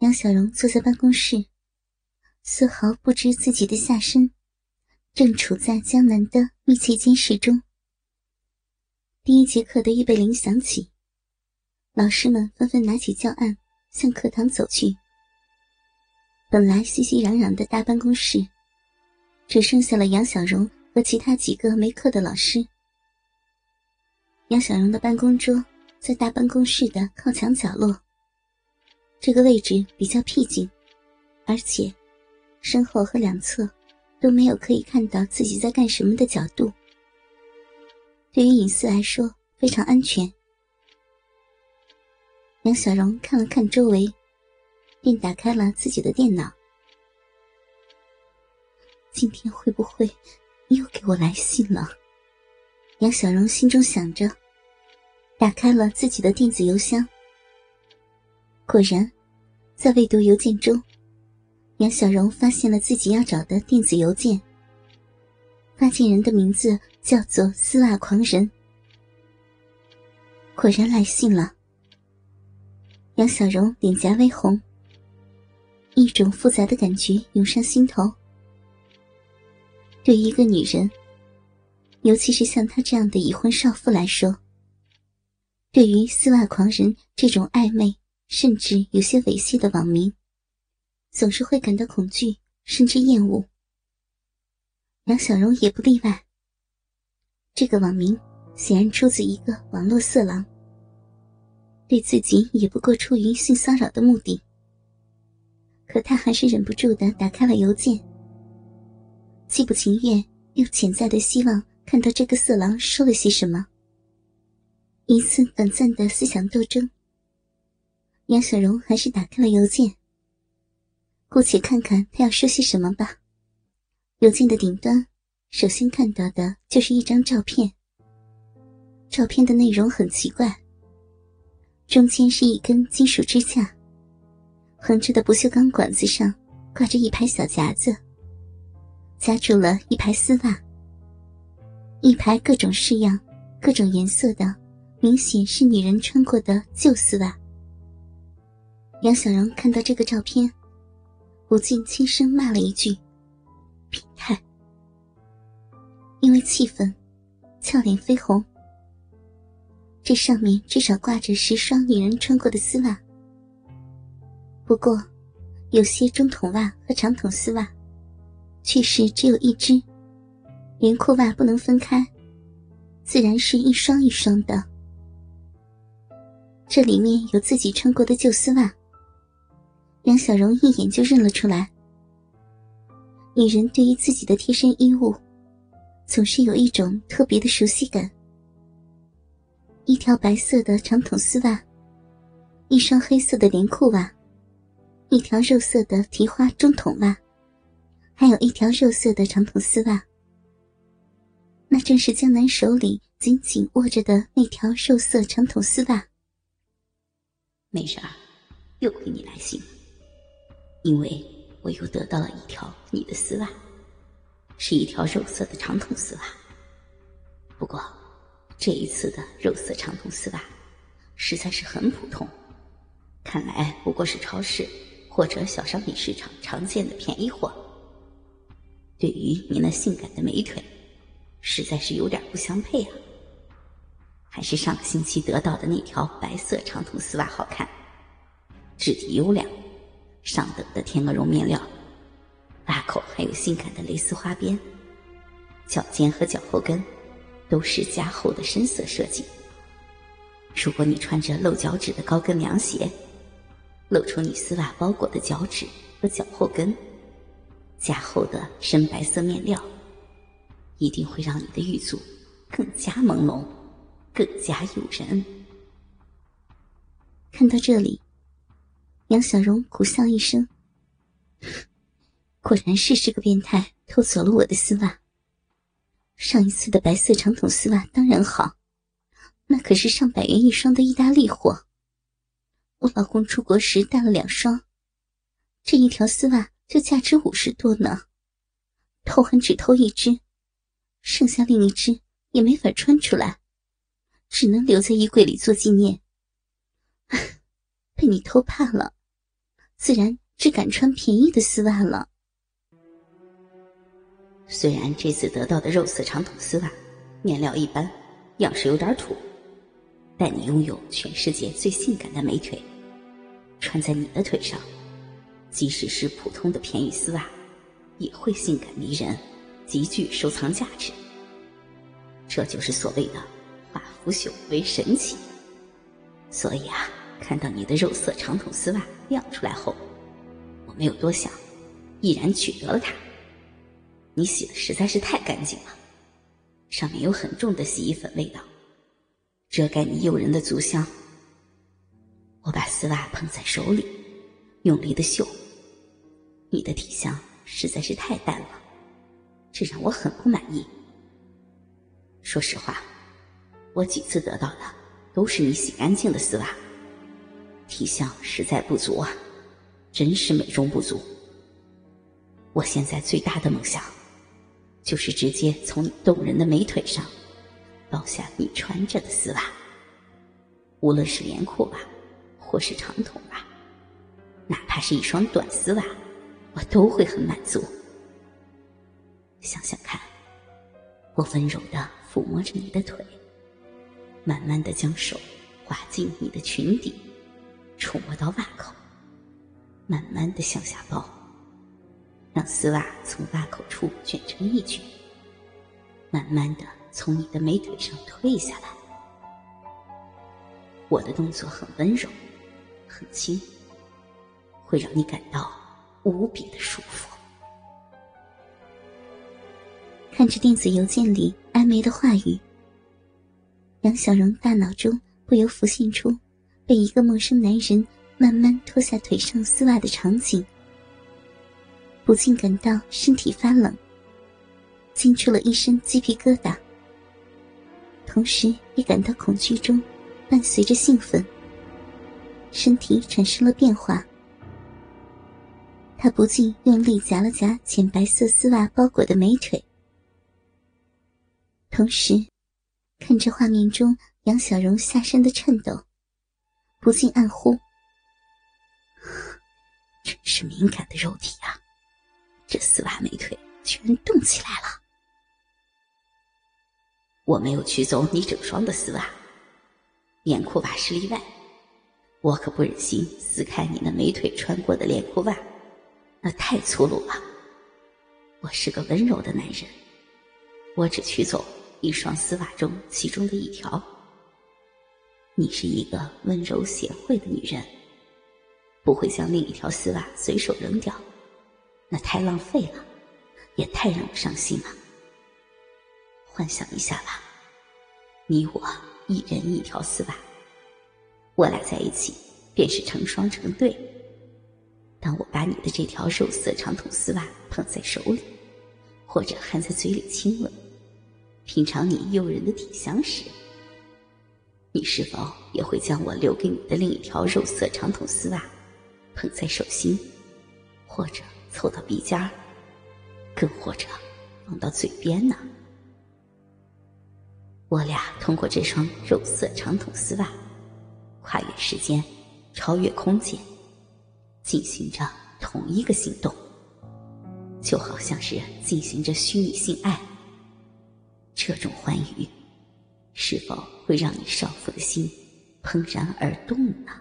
杨小荣坐在办公室，丝毫不知自己的下身正处在江南的密切监视中。第一节课的预备铃响起，老师们纷纷拿起教案向课堂走去。本来熙熙攘攘的大办公室，只剩下了杨小荣和其他几个没课的老师。杨小荣的办公桌在大办公室的靠墙角落。这个位置比较僻静，而且身后和两侧都没有可以看到自己在干什么的角度，对于隐私来说非常安全。杨小荣看了看周围，便打开了自己的电脑。今天会不会又给我来信了？杨小荣心中想着，打开了自己的电子邮箱。果然，在未读邮件中，杨小荣发现了自己要找的电子邮件。发件人的名字叫做“丝袜狂人”。果然来信了。杨小荣脸颊微红，一种复杂的感觉涌上心头。对于一个女人，尤其是像她这样的已婚少妇来说，对于“丝袜狂人”这种暧昧。甚至有些猥亵的网名，总是会感到恐惧，甚至厌恶。杨小荣也不例外。这个网名显然出自一个网络色狼，对自己也不过出于性骚扰的目的。可他还是忍不住的打开了邮件，既不情愿又潜在的希望看到这个色狼说了些什么。一次短暂的思想斗争。杨小荣还是打开了邮件，姑且看看他要说些什么吧。邮件的顶端，首先看到的就是一张照片。照片的内容很奇怪，中间是一根金属支架，横着的不锈钢管子上挂着一排小夹子，夹住了一排丝袜，一排各种式样、各种颜色的，明显是女人穿过的旧丝袜。杨小荣看到这个照片，不禁轻声骂了一句：“变态！”因为气愤，俏脸绯红。这上面至少挂着十双女人穿过的丝袜，不过有些中筒袜和长筒丝袜，却是只有一只，连裤袜不能分开，自然是一双一双的。这里面有自己穿过的旧丝袜。梁小荣一眼就认了出来。女人对于自己的贴身衣物，总是有一种特别的熟悉感。一条白色的长筒丝袜，一双黑色的连裤袜，一条肉色的提花中筒袜，还有一条肉色的长筒丝袜。那正是江南手里紧紧握着的那条肉色长筒丝袜。没事儿，又给你来信。因为我又得到了一条你的丝袜，是一条肉色的长筒丝袜。不过，这一次的肉色长筒丝袜实在是很普通，看来不过是超市或者小商品市场常见的便宜货。对于你那性感的美腿，实在是有点不相配啊。还是上个星期得到的那条白色长筒丝袜好看，质地优良。上等的天鹅绒面料，袜口还有性感的蕾丝花边，脚尖和脚后跟都是加厚的深色设计。如果你穿着露脚趾的高跟凉鞋，露出你丝袜包裹的脚趾和脚后跟，加厚的深白色面料，一定会让你的玉足更加朦胧，更加诱人。看到这里。杨小荣苦笑一声，果然是这个变态，偷走了我的丝袜。上一次的白色长筒丝袜当然好，那可是上百元一双的意大利货。我老公出国时带了两双，这一条丝袜就价值五十多呢。偷还只偷一只，剩下另一只也没法穿出来，只能留在衣柜里做纪念。被你偷怕了。自然只敢穿便宜的丝袜了。虽然这次得到的肉色长筒丝袜面料一般，样式有点土，但你拥有全世界最性感的美腿，穿在你的腿上，即使是普通的便宜丝袜，也会性感迷人，极具收藏价值。这就是所谓的“化腐朽为神奇”。所以啊，看到你的肉色长筒丝袜亮出来后，我没有多想，毅然取得了它。你洗的实在是太干净了，上面有很重的洗衣粉味道，遮盖你诱人的足香。我把丝袜捧在手里，用力的嗅，你的体香实在是太淡了，这让我很不满意。说实话，我几次得到的都是你洗干净的丝袜，体香实在不足啊，真是美中不足。我现在最大的梦想。就是直接从你动人的美腿上剥下你穿着的丝袜，无论是连裤袜或是长筒袜，哪怕是一双短丝袜，我都会很满足。想想看，我温柔的抚摸着你的腿，慢慢的将手滑进你的裙底，触摸到袜口，慢慢的向下抱。让丝袜从袜口处卷成一卷，慢慢的从你的美腿上退下来。我的动作很温柔，很轻，会让你感到无比的舒服。看着电子邮件里安梅的话语，杨小荣大脑中不由浮现出被一个陌生男人慢慢脱下腿上丝袜的场景。不禁感到身体发冷，惊出了一身鸡皮疙瘩，同时也感到恐惧中伴随着兴奋，身体产生了变化。他不禁用力夹了夹浅白色丝袜包裹的美腿，同时看着画面中杨小荣下身的颤抖，不禁暗呼：“真是敏感的肉体啊！”这丝袜美腿居然动起来了！我没有取走你整双的丝袜，连裤袜是例外。我可不忍心撕开你那美腿穿过的连裤袜，那太粗鲁了。我是个温柔的男人，我只取走一双丝袜中其中的一条。你是一个温柔贤惠的女人，不会将另一条丝袜随手扔掉。那太浪费了，也太让我伤心了。幻想一下吧，你我一人一条丝袜，我俩在一起便是成双成对。当我把你的这条肉色长筒丝袜捧在手里，或者含在嘴里亲吻，品尝你诱人的体香时，你是否也会将我留给你的另一条肉色长筒丝袜捧在手心，或者？凑到鼻尖，更或者放到嘴边呢？我俩通过这双肉色长筒丝袜，跨越时间，超越空间，进行着同一个行动，就好像是进行着虚拟性爱。这种欢愉，是否会让你少妇的心怦然而动呢？